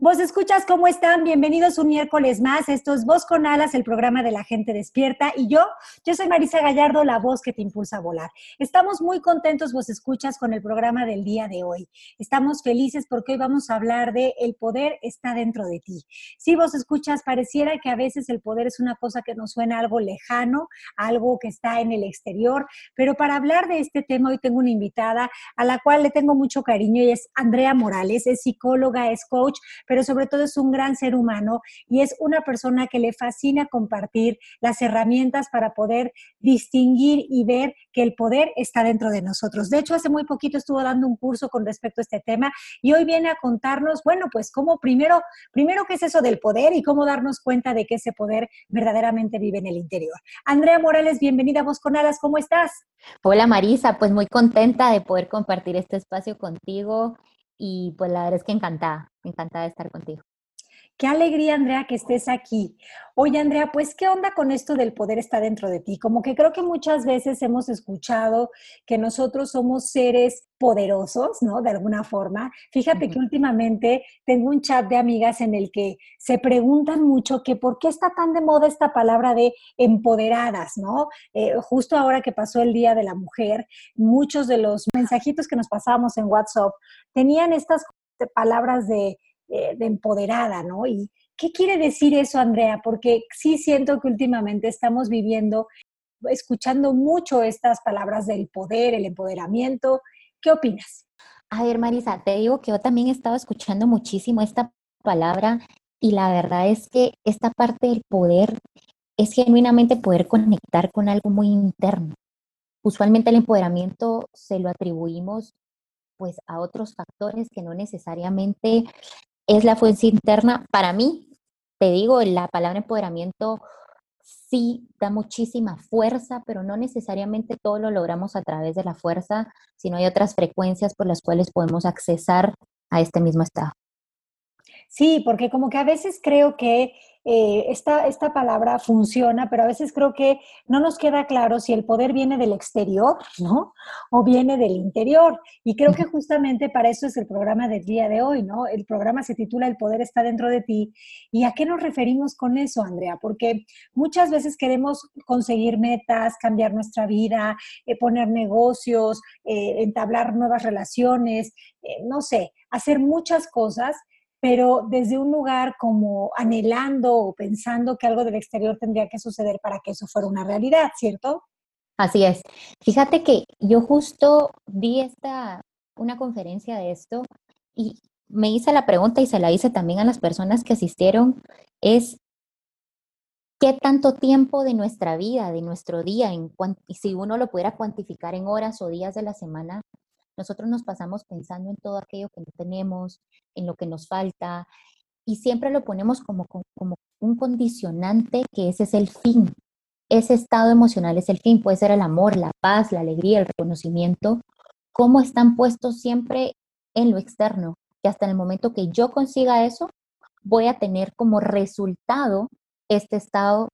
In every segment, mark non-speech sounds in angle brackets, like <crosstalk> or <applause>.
Vos escuchas cómo están, bienvenidos un miércoles más. Esto es Voz con Alas, el programa de la gente despierta. Y yo, yo soy Marisa Gallardo, la voz que te impulsa a volar. Estamos muy contentos, vos escuchas, con el programa del día de hoy. Estamos felices porque hoy vamos a hablar de el poder está dentro de ti. Si vos escuchas, pareciera que a veces el poder es una cosa que nos suena algo lejano, algo que está en el exterior. Pero para hablar de este tema, hoy tengo una invitada a la cual le tengo mucho cariño y es Andrea Morales, es psicóloga, es coach pero sobre todo es un gran ser humano y es una persona que le fascina compartir las herramientas para poder distinguir y ver que el poder está dentro de nosotros. De hecho, hace muy poquito estuvo dando un curso con respecto a este tema y hoy viene a contarnos, bueno, pues cómo primero, primero qué es eso del poder y cómo darnos cuenta de que ese poder verdaderamente vive en el interior. Andrea Morales, bienvenida a Voz con Alas, ¿cómo estás? Hola Marisa, pues muy contenta de poder compartir este espacio contigo y pues la verdad es que encantada, encantada de estar contigo. Qué alegría, Andrea, que estés aquí. Oye, Andrea, pues, ¿qué onda con esto del poder está dentro de ti? Como que creo que muchas veces hemos escuchado que nosotros somos seres poderosos, ¿no? De alguna forma. Fíjate que últimamente tengo un chat de amigas en el que se preguntan mucho que por qué está tan de moda esta palabra de empoderadas, ¿no? Eh, justo ahora que pasó el Día de la Mujer, muchos de los mensajitos que nos pasábamos en WhatsApp tenían estas palabras de eh, de empoderada, ¿no? ¿Y qué quiere decir eso, Andrea? Porque sí siento que últimamente estamos viviendo, escuchando mucho estas palabras del poder, el empoderamiento. ¿Qué opinas? A ver, Marisa, te digo que yo también he estado escuchando muchísimo esta palabra y la verdad es que esta parte del poder es genuinamente poder conectar con algo muy interno. Usualmente el empoderamiento se lo atribuimos pues a otros factores que no necesariamente es la fuerza interna. Para mí, te digo, la palabra empoderamiento sí da muchísima fuerza, pero no necesariamente todo lo logramos a través de la fuerza, sino hay otras frecuencias por las cuales podemos accesar a este mismo estado. Sí, porque como que a veces creo que eh, esta, esta palabra funciona, pero a veces creo que no nos queda claro si el poder viene del exterior, ¿no? O viene del interior. Y creo que justamente para eso es el programa del día de hoy, ¿no? El programa se titula El poder está dentro de ti. ¿Y a qué nos referimos con eso, Andrea? Porque muchas veces queremos conseguir metas, cambiar nuestra vida, eh, poner negocios, eh, entablar nuevas relaciones, no sé, hacer muchas cosas pero desde un lugar como anhelando o pensando que algo del exterior tendría que suceder para que eso fuera una realidad, ¿cierto? Así es. Fíjate que yo justo vi esta, una conferencia de esto y me hice la pregunta y se la hice también a las personas que asistieron, es qué tanto tiempo de nuestra vida, de nuestro día, si uno lo pudiera cuantificar en horas o días de la semana, nosotros nos pasamos pensando en todo aquello que no tenemos, en lo que nos falta, y siempre lo ponemos como, como un condicionante que ese es el fin. Ese estado emocional es el fin, puede ser el amor, la paz, la alegría, el reconocimiento, cómo están puestos siempre en lo externo, que hasta el momento que yo consiga eso, voy a tener como resultado este estado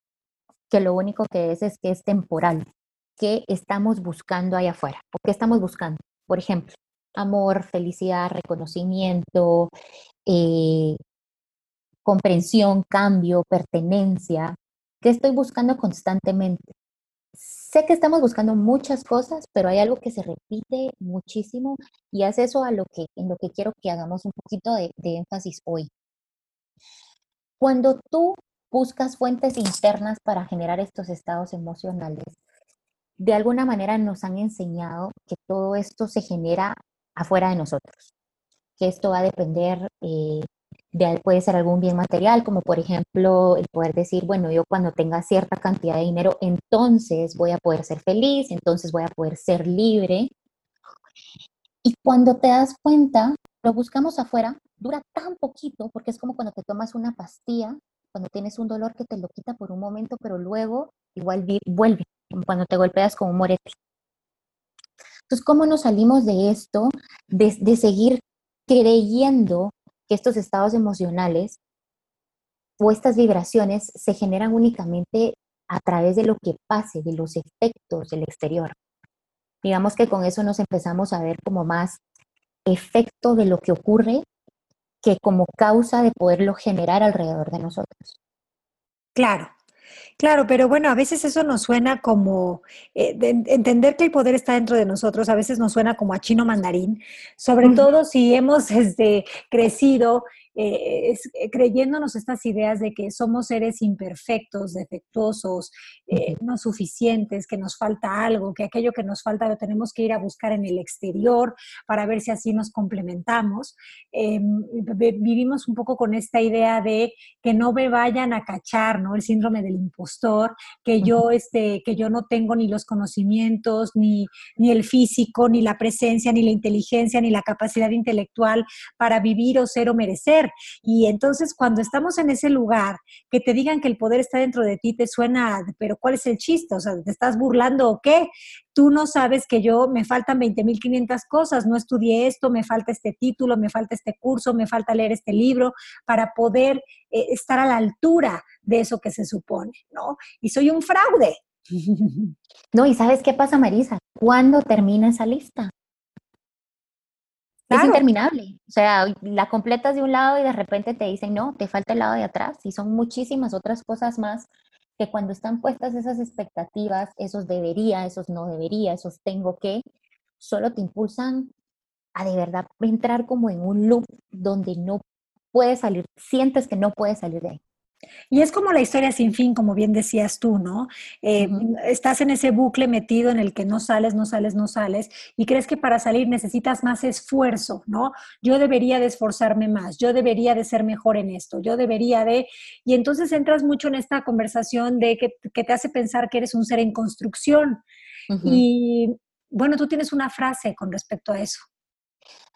que lo único que es es que es temporal, que estamos buscando allá afuera. ¿Por qué estamos buscando? Por ejemplo, amor, felicidad, reconocimiento, eh, comprensión, cambio, pertenencia. ¿Qué estoy buscando constantemente? Sé que estamos buscando muchas cosas, pero hay algo que se repite muchísimo y es eso a lo que, en lo que quiero que hagamos un poquito de, de énfasis hoy. Cuando tú buscas fuentes internas para generar estos estados emocionales, de alguna manera nos han enseñado que todo esto se genera afuera de nosotros, que esto va a depender eh, de, puede ser algún bien material, como por ejemplo el poder decir, bueno, yo cuando tenga cierta cantidad de dinero, entonces voy a poder ser feliz, entonces voy a poder ser libre. Y cuando te das cuenta, lo buscamos afuera, dura tan poquito porque es como cuando te tomas una pastilla, cuando tienes un dolor que te lo quita por un momento, pero luego igual vuelve, como cuando te golpeas con un morete. Entonces, ¿cómo nos salimos de esto, de, de seguir creyendo que estos estados emocionales o estas vibraciones se generan únicamente a través de lo que pase, de los efectos del exterior? Digamos que con eso nos empezamos a ver como más efecto de lo que ocurre que como causa de poderlo generar alrededor de nosotros. Claro, Claro, pero bueno, a veces eso nos suena como eh, entender que el poder está dentro de nosotros, a veces nos suena como a chino mandarín, sobre todo si hemos este, crecido eh, es, eh, creyéndonos estas ideas de que somos seres imperfectos, defectuosos, eh, no suficientes, que nos falta algo, que aquello que nos falta lo tenemos que ir a buscar en el exterior para ver si así nos complementamos. vivimos un poco con esta idea de que no me vayan a cachar, ¿no? El síndrome del impostor, que yo, este, que yo no tengo ni los conocimientos, ni, ni el físico, ni la presencia, ni la inteligencia, ni la capacidad intelectual para vivir o ser o merecer y entonces cuando estamos en ese lugar, que te digan que el poder está dentro de ti, te suena, pero ¿cuál es el chiste? O sea, ¿te estás burlando o qué? Tú no sabes que yo me faltan 20.500 cosas, no estudié esto, me falta este título, me falta este curso, me falta leer este libro para poder eh, estar a la altura de eso que se supone, ¿no? Y soy un fraude. <laughs> No, y ¿sabes qué pasa, Marisa? ¿Cuándo termina esa lista? Es interminable. O sea, la completas de un lado y de repente te dicen, no, te falta el lado de atrás. Y son muchísimas otras cosas más que cuando están puestas esas expectativas, esos debería, esos no debería, esos tengo que, solo te impulsan a de verdad entrar como en un loop donde no puedes salir, sientes que no puedes salir de ahí. Y es como la historia sin fin, como bien decías tú, ¿no? Eh, estás en ese bucle metido en el que no sales, no sales, no sales, y crees que para salir necesitas más esfuerzo, ¿no? Yo debería de esforzarme más, yo debería de ser mejor en esto, yo debería de... Y entonces entras mucho en esta conversación de que, te hace pensar que eres un ser en construcción. Y bueno, tú tienes una frase con respecto a eso.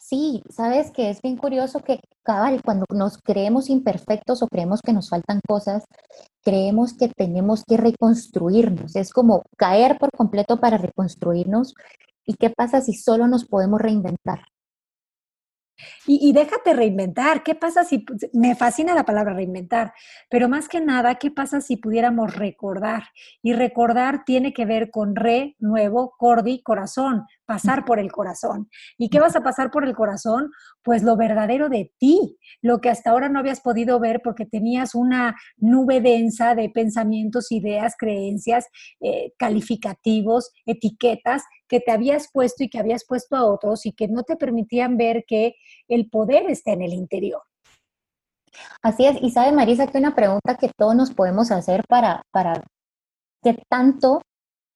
Sí, sabes que es bien curioso que cabal, cuando nos creemos imperfectos o creemos que nos faltan cosas, creemos que tenemos que reconstruirnos. Es como caer por completo para reconstruirnos. ¿Y qué pasa si solo nos podemos reinventar? Y, déjate reinventar. ¿Qué pasa si, me fascina la palabra reinventar, pero más que nada, ¿qué pasa si pudiéramos recordar? Y recordar tiene que ver con re, nuevo, cordi, corazón, pasar por el corazón. ¿Y qué vas a pasar por el corazón? Pues lo verdadero de ti, lo que hasta ahora no habías podido ver porque tenías una nube densa de pensamientos, ideas, creencias, eh, calificativos, etiquetas que te habías puesto y que habías puesto a otros y que no te permitían ver que el poder está en el interior. Así es, y sabe Marisa que una pregunta que todos nos podemos hacer para, para qué tanto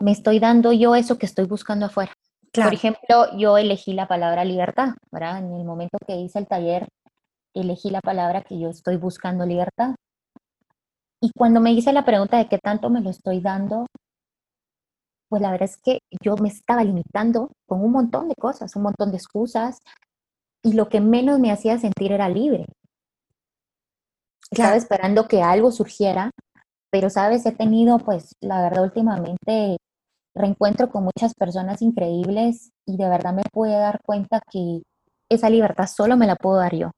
me estoy dando yo eso que estoy buscando afuera. Por ejemplo, yo elegí la palabra libertad, ¿verdad? En el momento que hice el taller, elegí la palabra que yo estoy buscando libertad. Y cuando me hice la pregunta de qué tanto me lo estoy dando, pues la verdad es que yo me estaba limitando con un montón de cosas, un montón de excusas, y lo que menos me hacía sentir era libre. Estaba esperando que algo surgiera, pero sabes, he tenido, pues, la verdad, últimamente reencuentro con muchas personas increíbles y de verdad me pude dar cuenta que esa libertad solo me la puedo dar yo.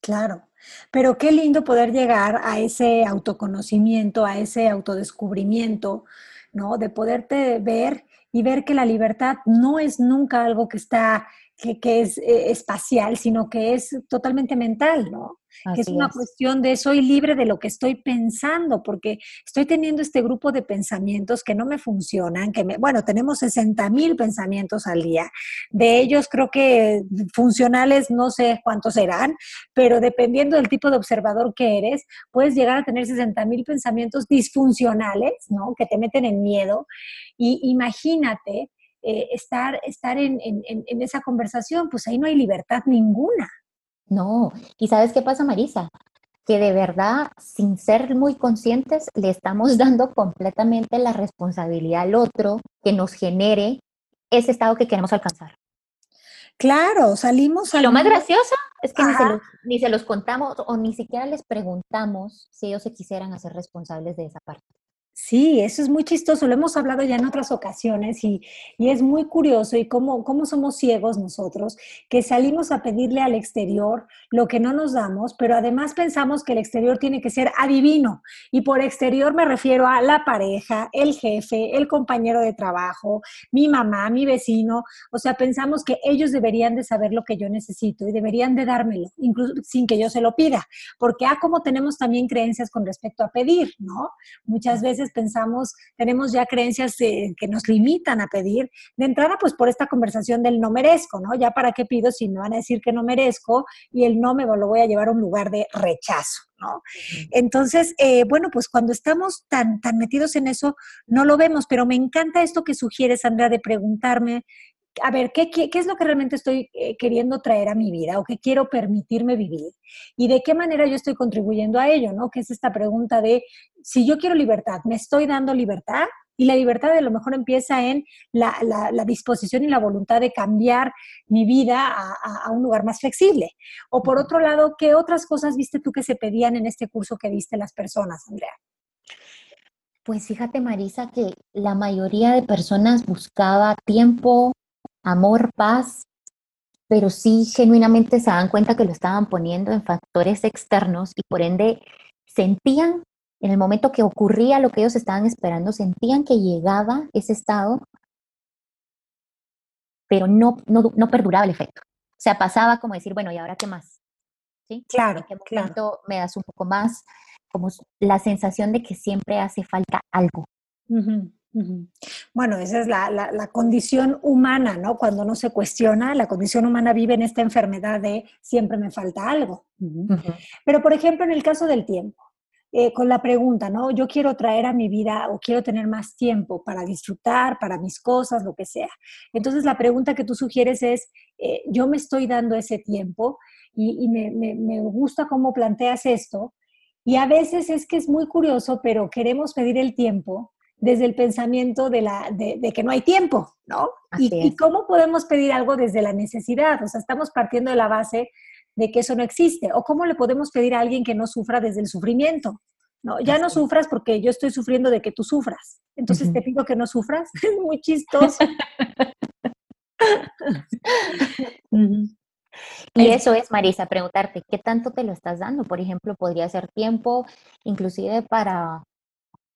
Claro, pero qué lindo poder llegar a ese autoconocimiento, a ese autodescubrimiento, ¿no? De poderte ver y ver que la libertad no es nunca algo que está, que, que es eh, espacial, sino que es totalmente mental, ¿no? que es una cuestión de soy libre de lo que estoy pensando, porque estoy teniendo este grupo de pensamientos que no me funcionan, que me, bueno, tenemos 60 mil pensamientos al día. De ellos creo que funcionales no sé cuántos serán, pero dependiendo del tipo de observador que eres, puedes llegar a tener 60 mil pensamientos disfuncionales, ¿no? Que te meten en miedo. Y imagínate eh, estar, estar en, en esa conversación, pues ahí no hay libertad ninguna. No, y ¿sabes qué pasa, Marisa? Que de verdad, sin ser muy conscientes, le estamos <laughs> dando completamente la responsabilidad al otro que nos genere ese estado que queremos alcanzar. Claro, salimos a... Lo más gracioso es que ni se, los, ni se, los, contamos o ni siquiera les preguntamos si ellos se quisieran hacer responsables de esa parte. Sí, eso es muy chistoso, lo hemos hablado ya en otras ocasiones y, es muy curioso y cómo, cómo, somos ciegos nosotros, que salimos a pedirle al exterior lo que no nos damos, pero además pensamos que el exterior tiene que ser adivino. Y por exterior me refiero a la pareja, el jefe, el compañero de trabajo, mi mamá, mi vecino. O sea, pensamos que ellos deberían de saber lo que yo necesito y deberían de dármelo, incluso sin que yo se lo pida. Porque, ah, como tenemos también creencias con respecto a pedir, ¿no? Muchas veces pensamos, tenemos ya creencias que nos limitan a pedir. De entrada, pues por esta conversación del no merezco, ¿no? Ya para qué pido si me van a decir que no merezco y el no me lo voy a llevar a un lugar de rechazo. ¿no? Entonces, eh, bueno, pues cuando estamos tan, tan metidos en eso, no lo vemos, pero me encanta esto que sugieres, Andrea, de preguntarme a ver, ¿qué, ¿qué, es lo que realmente estoy eh, queriendo traer a mi vida o qué quiero permitirme vivir? ¿Y de qué manera yo estoy contribuyendo a ello? ¿no? Que es esta pregunta de, si yo quiero libertad, ¿me estoy dando libertad? Y la libertad a lo mejor empieza en la, la, disposición y la voluntad de cambiar mi vida a, a, un lugar más flexible. O por otro lado, ¿qué otras cosas viste tú que se pedían en este curso que viste las personas, Andrea? Pues fíjate, Marisa, que la mayoría de personas buscaba tiempo, amor, paz, pero sí genuinamente se dan cuenta que lo estaban poniendo en factores externos y por ende sentían en el momento que ocurría lo que ellos estaban esperando, sentían que llegaba ese estado, pero no, no, perduraba el efecto. O sea, pasaba como decir, bueno, ¿y ahora qué más? ¿Sí? Claro, ¿En qué momento me das un poco más? Como la sensación de que siempre hace falta algo. Bueno, esa es la, condición humana, ¿no? Cuando no se cuestiona, la condición humana vive en esta enfermedad de siempre me falta algo. Pero, por ejemplo, en el caso del tiempo, eh, con la pregunta, ¿no? Yo quiero traer a mi vida o quiero tener más tiempo para disfrutar, para mis cosas, lo que sea. Entonces, la pregunta que tú sugieres es, eh, yo me estoy dando ese tiempo y, me, me gusta cómo planteas esto. Y a veces es que es muy curioso, pero queremos pedir el tiempo desde el pensamiento de, la, de, que no hay tiempo, ¿no? Y, cómo podemos pedir algo desde la necesidad? O sea, estamos partiendo de la base de que eso no existe. ¿O cómo le podemos pedir a alguien que no sufra desde el sufrimiento? No, ya no sufras porque yo estoy sufriendo de que tú sufras. Entonces te pido que no sufras. <laughs> Es muy chistoso. Y eso es, Marisa, preguntarte, ¿qué tanto te lo estás dando? Por ejemplo, podría ser tiempo, inclusive para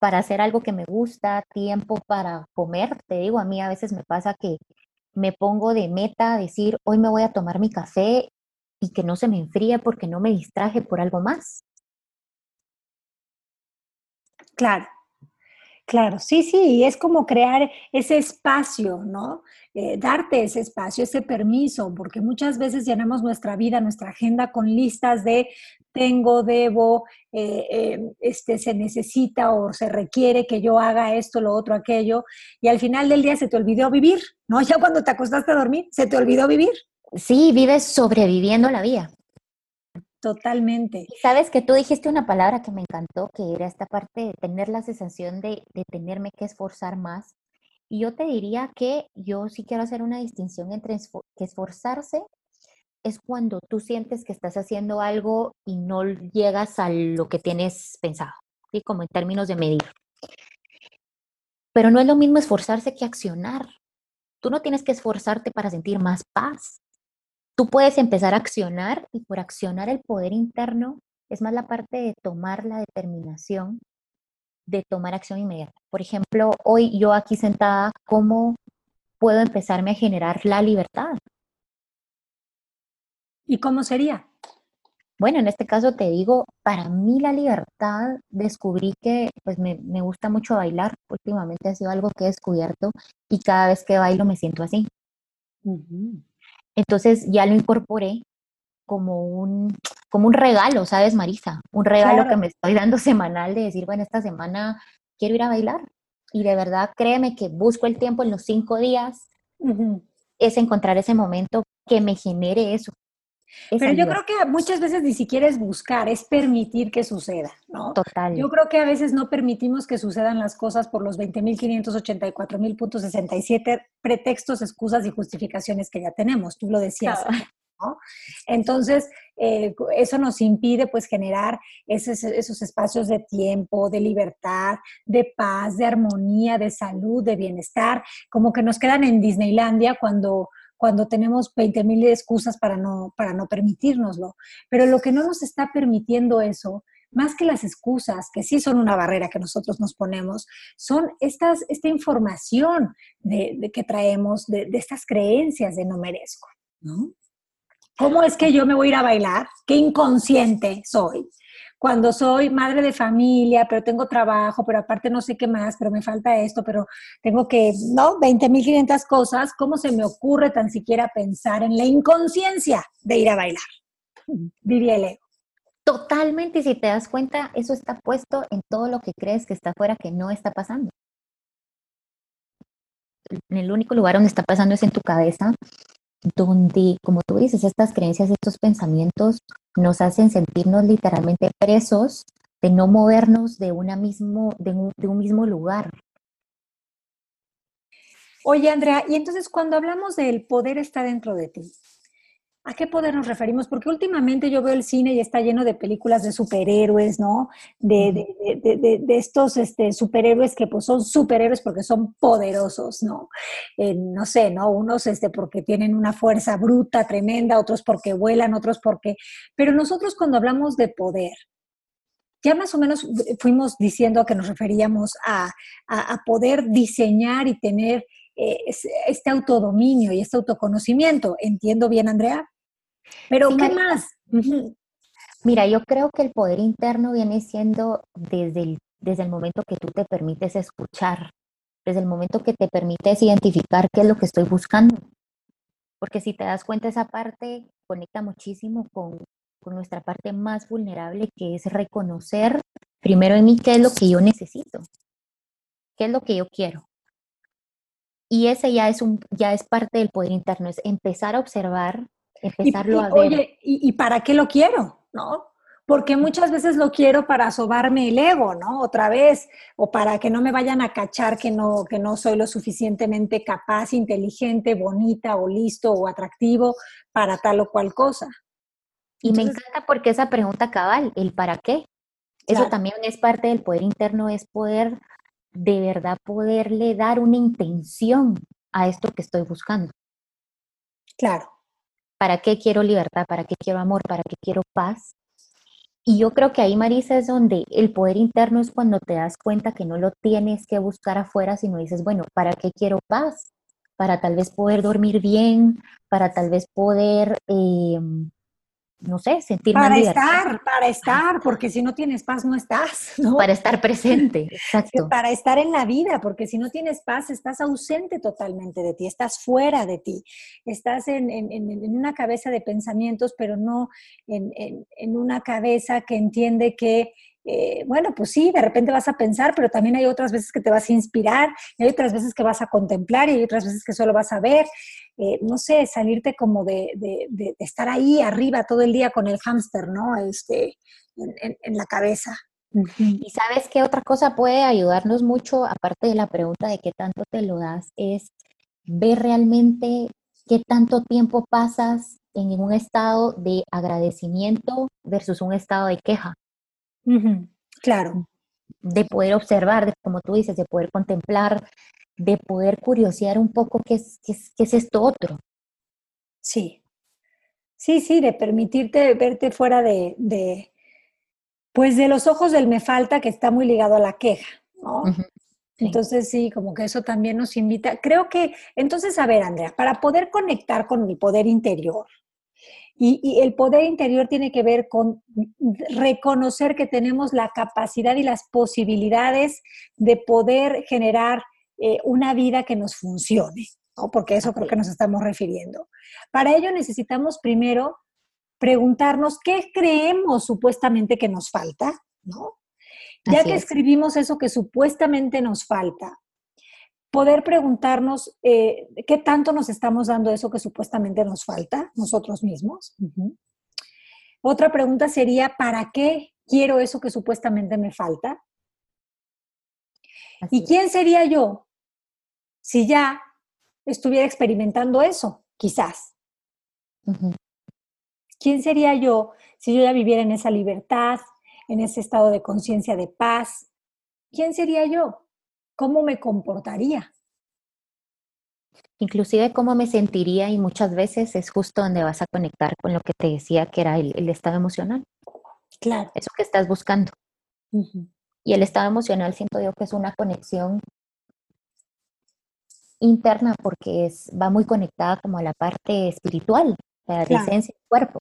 para hacer algo que me gusta, tiempo para comer. Te digo, a mí a veces me pasa que me pongo de meta decir, hoy me voy a tomar mi café y que no se me enfríe porque no me distraje por algo más. Claro, Claro, sí, sí, es como crear ese espacio, ¿no? Eh, darte ese espacio, ese permiso, porque muchas veces llenamos nuestra vida, nuestra agenda con listas de tengo, debo, eh, eh, este, se necesita o se requiere que yo haga esto, lo otro, aquello, y al final del día se te olvidó vivir, ¿no? <laughs> Ya cuando te acostaste a dormir, se te olvidó vivir. Sí, vives sobreviviendo la vida. Totalmente. Sabes que tú dijiste una palabra que me encantó, que era esta parte de tener la sensación de, de tenerme que esforzar más. Y yo te diría que yo sí quiero hacer una distinción entre que esforzarse es cuando tú sientes que estás haciendo algo y no llegas a lo que tienes pensado, ¿sí? como en términos de medir. Pero no es lo mismo esforzarse que accionar. Tú no tienes que esforzarte para sentir más paz. Tú puedes empezar a accionar y por accionar el poder interno es más la parte de tomar la determinación de tomar acción inmediata. Por ejemplo, hoy yo aquí sentada, ¿cómo puedo empezarme a generar la libertad? ¿Y cómo sería? Bueno, en este caso te digo, para mí la libertad, descubrí que pues me, gusta mucho bailar. Últimamente ha sido algo que he descubierto y cada vez que bailo me siento así. Entonces ya lo incorporé como un, como un regalo, ¿sabes, Marisa? Un regalo que me estoy dando semanal de decir, bueno, esta semana quiero ir a bailar. Y de verdad, créeme que busco el tiempo en los cinco días, es encontrar ese momento que me genere eso. Pero yo creo que muchas veces ni siquiera es buscar, es permitir que suceda, ¿no? Total. Yo creo que a veces no permitimos que sucedan las cosas por los 20.584.000.67 pretextos, excusas y justificaciones que ya tenemos. Tú lo decías. ¿no? Entonces, eh, eso nos impide pues generar esos, esos espacios de tiempo, de libertad, de paz, de armonía, de salud, de bienestar, como que nos quedan en Disneylandia cuando cuando tenemos 20 mil excusas para no, para no permitirnoslo. Pero lo que no nos está permitiendo eso, más que las excusas, que sí son una barrera que nosotros nos ponemos, son estas, esta información de, que traemos, de, de, estas creencias de no merezco. ¿no? ¿Cómo es que yo me voy a ir a bailar? ¿Qué inconsciente soy? Cuando soy madre de familia, pero tengo trabajo, pero aparte no sé qué más, pero me falta esto, pero tengo que, ¿no? 20.500 cosas, ¿cómo se me ocurre tan siquiera pensar en la inconsciencia de ir a bailar? Diría el ego. Totalmente, si te das cuenta, eso está puesto en todo lo que crees que está afuera que no está pasando. En el único lugar donde está pasando es en tu cabeza donde, como tú dices, estas creencias, estos pensamientos nos hacen sentirnos literalmente presos de no movernos de, una mismo, de, un, de un mismo lugar. Oye, Andrea, y entonces cuando hablamos del poder está dentro de ti, ¿A qué poder nos referimos? Porque últimamente yo veo el cine y está lleno de películas de superhéroes, ¿no? De, estos este, superhéroes que pues son superhéroes porque son poderosos, ¿no? no sé, ¿no? Unos este, porque tienen una fuerza bruta, tremenda, otros porque vuelan, otros porque... Pero nosotros cuando hablamos de poder, ya más o menos fuimos diciendo que nos referíamos a, poder diseñar y tener eh, este autodominio y este autoconocimiento. ¿Entiendo bien, Andrea? Pero, ¿qué más? Mira, yo creo que el poder interno viene siendo desde el, desde el momento que tú te permites escuchar, desde el momento que te permites identificar qué es lo que estoy buscando. Porque si te das cuenta, esa parte conecta muchísimo con, con nuestra parte más vulnerable, que es reconocer primero en mí qué es lo que yo necesito, qué es lo que yo quiero. Y ese ya es, un, ya es parte del poder interno, es empezar a observar empezarlo a ver. Oye, ¿y, para qué lo quiero? ¿No? Porque muchas veces lo quiero para sobarme el ego, ¿no? Otra vez, o para que no me vayan a cachar que no, que no soy lo suficientemente capaz, inteligente, bonita o listo o atractivo para tal o cual cosa. Y me encanta porque esa pregunta cabal, el para qué. Eso también es parte del poder interno, es poder de verdad poderle dar una intención a esto que estoy buscando. Claro. ¿Para qué quiero libertad? ¿Para qué quiero amor? ¿Para qué quiero paz? Y yo creo que ahí, Marisa, es donde el poder interno es cuando te das cuenta que no lo tienes que buscar afuera, sino dices, bueno, ¿para qué quiero paz? Para tal vez poder dormir bien, para tal vez poder em, no sé, sentir Para estar, para estar, porque si no tienes paz no estás, <laughs> ¿no? Para estar presente, <laughs> exacto. Para estar en la vida, porque si no tienes paz estás ausente totalmente de ti, estás fuera de ti, estás en, una cabeza de pensamientos, pero no en una cabeza que entiende que eh, bueno, pues sí, de repente vas a pensar, pero también hay otras veces que te vas a inspirar, hay otras veces que vas a contemplar y hay otras veces que solo vas a ver. Eh, no sé, salirte como de, estar ahí arriba todo el día con el hámster, ¿no? Este, en, la cabeza. Y sabes qué otra cosa puede ayudarnos mucho, aparte de la pregunta de qué tanto te lo das, es ver realmente qué tanto tiempo pasas en un estado de agradecimiento versus un estado de queja. Claro. De poder observar, de, como tú dices, de poder contemplar, de poder curiosear un poco qué es, qué es, esto otro. Sí. Sí, sí, de permitirte verte fuera de, de, pues de los ojos del me falta que está muy ligado a la queja, ¿no? Entonces sí, como que eso también nos invita. Creo que, entonces, a ver, Andrea, para poder conectar con mi poder interior, y, el poder interior tiene que ver con reconocer que tenemos la capacidad y las posibilidades de poder generar eh, una vida que nos funcione, ¿no? porque eso creo que nos estamos refiriendo. Para ello necesitamos primero preguntarnos qué creemos supuestamente que nos falta, ¿no? Ya que escribimos eso que supuestamente nos falta, poder preguntarnos eh, qué tanto nos estamos dando eso que supuestamente nos falta nosotros mismos. Otra pregunta sería, ¿para qué quiero eso que supuestamente me falta? ¿Y quién sería yo si ya estuviera experimentando eso? Quizás. ¿Quién sería yo si yo ya viviera en esa libertad, en ese estado de conciencia de paz? ¿Quién sería yo? ¿Cómo me comportaría? Inclusive cómo me sentiría y muchas veces es justo donde vas a conectar con lo que te decía que era el, estado emocional. Claro. Eso que estás buscando. Y el estado emocional siento yo que es una conexión interna porque es, va muy conectada como a la parte espiritual, la esencia del cuerpo.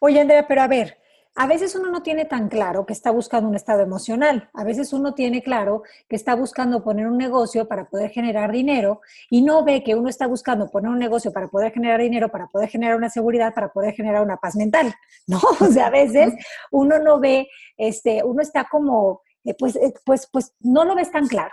Oye, Andrea, pero a ver, a veces uno no tiene tan claro que está buscando un estado emocional. A veces uno tiene claro que está buscando poner un negocio para poder generar dinero y no ve que uno está buscando poner un negocio para poder generar dinero, para poder generar una seguridad, para poder generar una paz mental. <laughs> ¿No? O sea, a veces uno no ve, este, uno está como, eh, pues, eh, pues, pues no lo ves tan claro.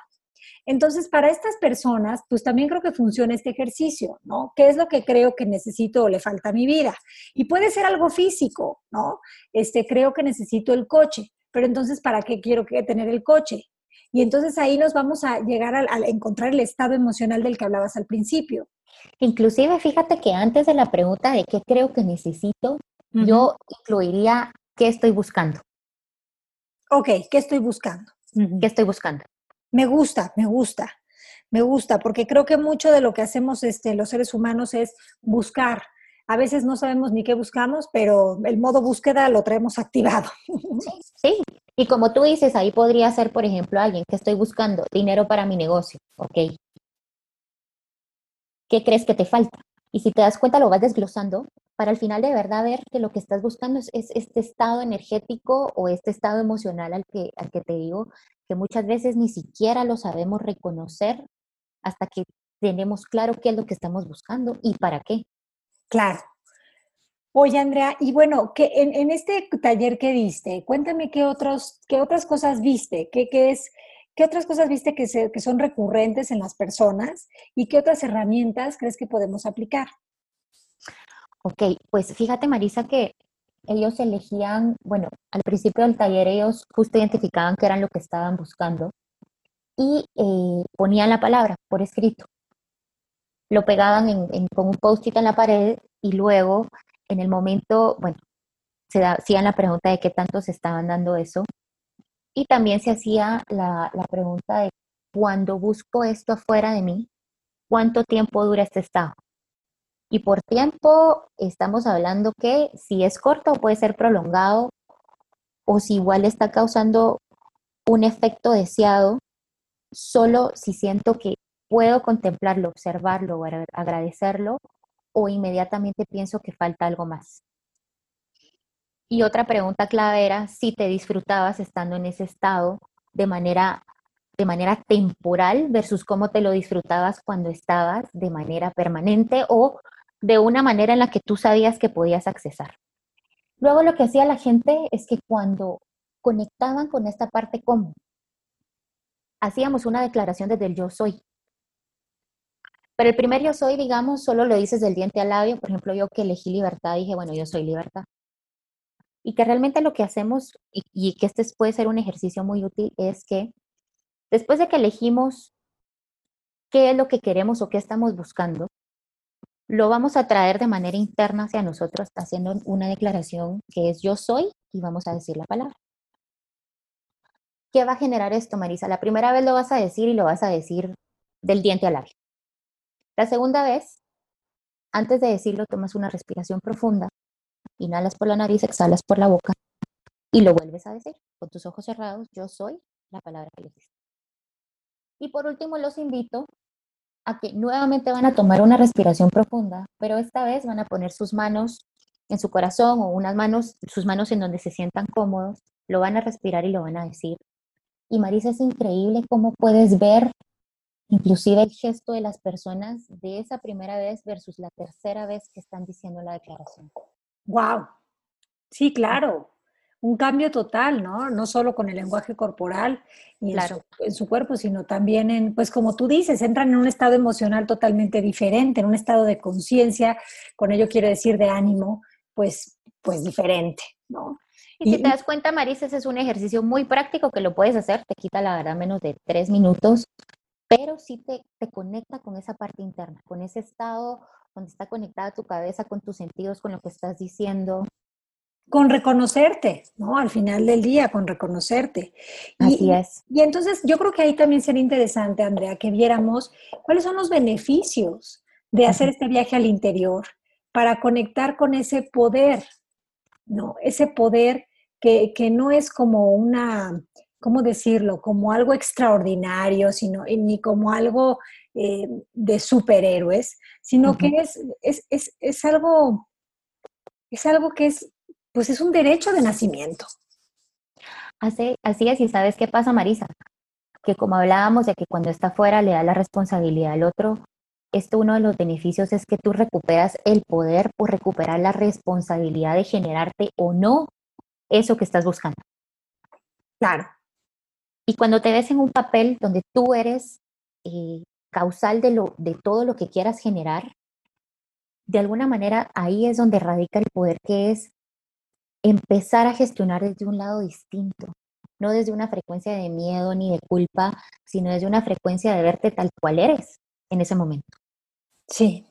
Entonces, para estas personas, pues también creo que funciona este ejercicio, ¿no? ¿Qué es lo que creo que necesito o le falta a mi vida? Y puede ser algo físico, ¿no? Este, creo que necesito el coche, pero entonces, ¿para qué quiero tener el coche? Y entonces ahí nos vamos a llegar a, encontrar el estado emocional del que hablabas al principio. Inclusive, fíjate que antes de la pregunta de qué creo que necesito, yo incluiría qué estoy buscando. Ok, ¿qué estoy buscando? ¿Qué estoy buscando? Me gusta, me gusta, me gusta, porque creo que mucho de lo que hacemos este, los seres humanos es buscar. A veces no sabemos ni qué buscamos, pero el modo búsqueda lo traemos activado. <laughs> Sí, y como tú dices, ahí podría ser, por ejemplo, alguien que estoy buscando dinero para mi negocio, ¿ok? ¿Qué crees que te falta? Y si te das cuenta, lo vas desglosando para al final de verdad ver que lo que estás buscando es, este estado energético o este estado emocional al que, al que te digo, que muchas veces ni siquiera lo sabemos reconocer hasta que tenemos claro qué es lo que estamos buscando y para qué. Claro. Oye, Andrea, y bueno, que en, este taller que diste, cuéntame qué, otros, qué otras cosas viste, qué, qué es, qué otras cosas viste que, que son recurrentes en las personas y qué otras herramientas crees que podemos aplicar. Ok, pues fíjate Marisa que ellos elegían, bueno, al principio del taller ellos justo identificaban qué eran lo que estaban buscando y eh, ponían la palabra por escrito. Lo pegaban en, con un post-it en la pared y luego en el momento, bueno, se hacían la pregunta de qué tanto se estaban dando eso y también se hacía la, la pregunta de cuando busco esto afuera de mí, ¿cuánto tiempo dura este estado? Y por tiempo estamos hablando que si es corto puede ser prolongado o si igual está causando un efecto deseado, solo si siento que puedo contemplarlo, observarlo agradecerlo o inmediatamente pienso que falta algo más. Y otra pregunta clave era si te disfrutabas estando en ese estado de manera, de manera temporal versus cómo te lo disfrutabas cuando estabas de manera permanente o de una manera en la que tú sabías que podías accesar. Luego lo que hacía la gente es que cuando conectaban con esta parte común, hacíamos una declaración desde el yo soy. Pero el primer yo soy, digamos, solo lo dices del diente al labio. Por ejemplo, yo que elegí libertad, dije, bueno, yo soy libertad. Y que realmente lo que hacemos, y, que este puede ser un ejercicio muy útil, es que después de que elegimos qué es lo que queremos o qué estamos buscando, lo vamos a traer de manera interna hacia nosotros haciendo una declaración que es yo soy y vamos a decir la palabra. ¿Qué va a generar esto, Marisa? La primera vez lo vas a decir y lo vas a decir del diente al labio. La segunda vez, antes de decirlo, tomas una respiración profunda, inhalas por la nariz, exhalas por la boca y lo vuelves a decir con tus ojos cerrados, yo soy la palabra que le Y por último, los invito a que nuevamente van a tomar una respiración profunda, pero esta vez van a poner sus manos en su corazón o unas manos, sus manos en donde se sientan cómodos, lo van a respirar y lo van a decir. Y Marisa, es increíble cómo puedes ver inclusive el gesto de las personas de esa primera vez versus la tercera vez que están diciendo la declaración. Wow. Sí, claro un cambio total, ¿no? No solo con el lenguaje corporal y en, su, cuerpo, sino también en, pues como tú dices, entran en un estado emocional totalmente diferente, en un estado de conciencia, con ello quiero decir de ánimo, pues pues diferente, ¿no? Y, si te das cuenta, Marisa, ese es un ejercicio muy práctico que lo puedes hacer, te quita la verdad menos de tres minutos, pero sí te, te conecta con esa parte interna, con ese estado donde está conectada tu cabeza con tus sentidos, con lo que estás diciendo. Con reconocerte, ¿no? Al final del día, con reconocerte. Así es. Y entonces yo creo que ahí también sería interesante, Andrea, que viéramos cuáles son los beneficios de hacer este viaje al interior para conectar con ese poder, ¿no? Ese poder que, que no es como una, ¿cómo decirlo? Como algo extraordinario, sino ni como algo eh, de superhéroes, sino que es, es, es, es, algo, es algo que es, pues es un derecho de nacimiento. Así, así es, y ¿sabes qué pasa, Marisa? Que como hablábamos de que cuando está fuera le da la responsabilidad al otro, esto uno de los beneficios es que tú recuperas el poder por recuperar la responsabilidad de generarte o no eso que estás buscando. Claro. Y cuando te ves en un papel donde tú eres eh, causal de, lo, de todo lo que quieras generar, de alguna manera ahí es donde radica el poder que es empezar a gestionar desde un lado distinto, no desde una frecuencia de miedo ni de culpa, sino desde una frecuencia de verte tal cual eres en ese momento. Sí,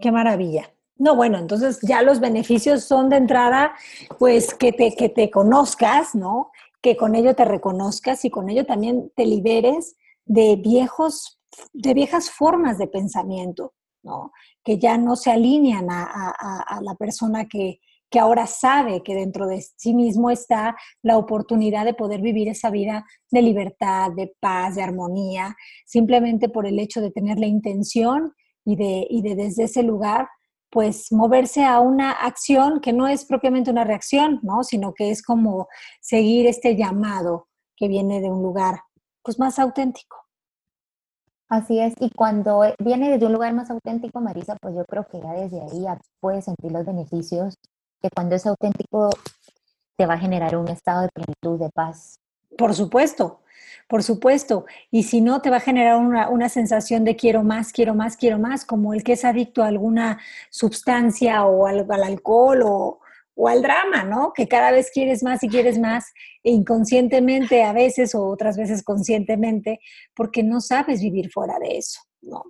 qué maravilla. No, bueno, entonces ya los beneficios son de entrada, pues que te, que te conozcas, ¿no? Que con ello te reconozcas y con ello también te liberes de viejos de viejas formas de pensamiento, ¿no? que ya no se alinean a, la persona que, que ahora sabe que dentro de sí mismo está la oportunidad de poder vivir esa vida de libertad, de paz, de armonía, simplemente por el hecho de tener la intención y de, y de desde ese lugar pues moverse a una acción que no es propiamente una reacción, ¿no? sino que es como seguir este llamado que viene de un lugar pues más auténtico. Así es, y cuando viene desde un lugar más auténtico, Marisa, pues yo creo que ya desde ahí ya puedes sentir los beneficios que cuando es auténtico te va a generar un estado de plenitud, de paz. Por supuesto, por supuesto. Y si no, te va a generar una, una, sensación de quiero más, quiero más, quiero más, como el que es adicto a alguna sustancia o al, al alcohol o, o al drama, ¿no? Que cada vez quieres más y quieres más, e inconscientemente a veces o otras veces conscientemente, porque no sabes vivir fuera de eso, ¿no?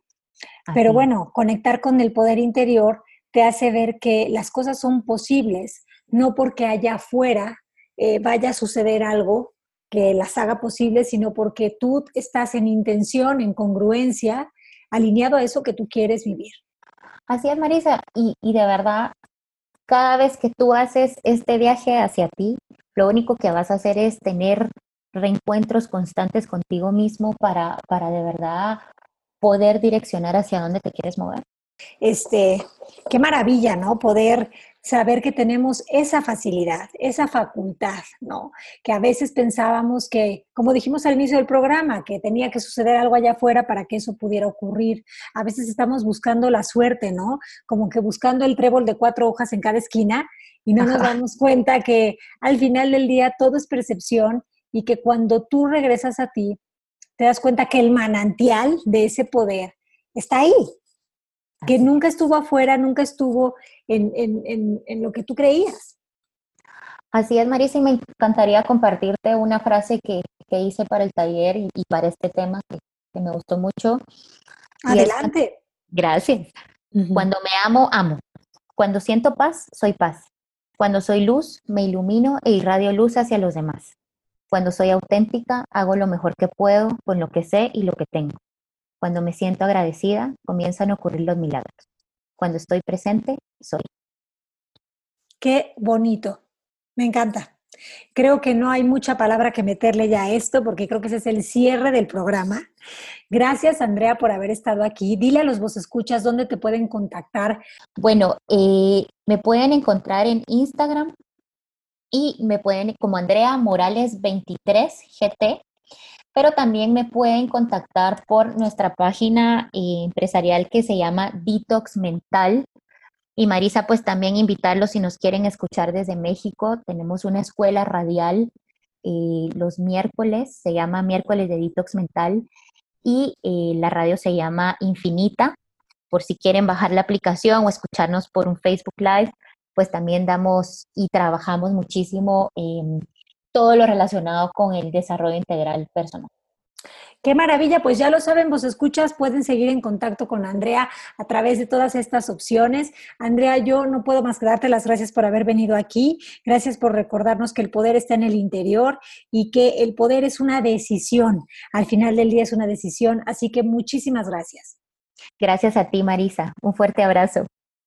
Pero bueno, conectar con el poder interior te hace ver que las cosas son posibles, no porque allá afuera eh, vaya a suceder algo que las haga posibles, sino porque tú estás en intención, en congruencia, alineado a eso que tú quieres vivir. Así es, Marisa, y, y de verdad cada vez que tú haces este viaje hacia ti, lo único que vas a hacer es tener reencuentros constantes contigo mismo para, para de verdad poder direccionar hacia dónde te quieres mover. Este, qué maravilla, ¿no? Poder saber que tenemos esa facilidad, esa facultad, ¿no? Que a veces pensábamos que, como dijimos al inicio del programa, que tenía que suceder algo allá afuera para que eso pudiera ocurrir. A veces estamos buscando la suerte, ¿no? Como que buscando el trébol de cuatro hojas en cada esquina y no nos damos cuenta que al final del día todo es percepción y que cuando tú regresas a ti, te das cuenta que el manantial de ese poder está ahí, que nunca estuvo afuera, nunca estuvo en, en, en, lo que tú creías. Así es, Marisa, y me encantaría compartirte una frase que, que hice para el taller y, para este tema que, que, me gustó mucho. Adelante. gracias. Cuando me amo, amo. Cuando siento paz, soy paz. Cuando soy luz, me ilumino e irradio luz hacia los demás. Cuando soy auténtica, hago lo mejor que puedo con lo que sé y lo que tengo. Cuando me siento agradecida, comienzan a ocurrir los milagros. Cuando estoy presente, soy. Qué bonito. Me encanta. Creo que no hay mucha palabra que meterle ya a esto porque creo que ese es el cierre del programa. Gracias, Andrea, por haber estado aquí. Dile a los vos escuchas dónde te pueden contactar. Bueno, eh, me pueden encontrar en Instagram y me pueden como Andrea Morales 23 GT pero también me pueden contactar por nuestra página eh, empresarial que se llama Detox Mental. Y Marisa, pues también invitarlos si nos quieren escuchar desde México. Tenemos una escuela radial eh, los miércoles, se llama Miércoles de Detox Mental y eh, la radio se llama Infinita. Por si quieren bajar la aplicación o escucharnos por un Facebook Live, pues también damos y trabajamos muchísimo en todo lo relacionado con el desarrollo integral personal. Qué maravilla, pues ya lo saben, vos escuchas, pueden seguir en contacto con Andrea a través de todas estas opciones. Andrea, yo no puedo más que darte las gracias por haber venido aquí, gracias por recordarnos que el poder está en el interior y que el poder es una decisión, al final del día es una decisión, así que muchísimas gracias. Gracias a ti, Marisa, un fuerte abrazo.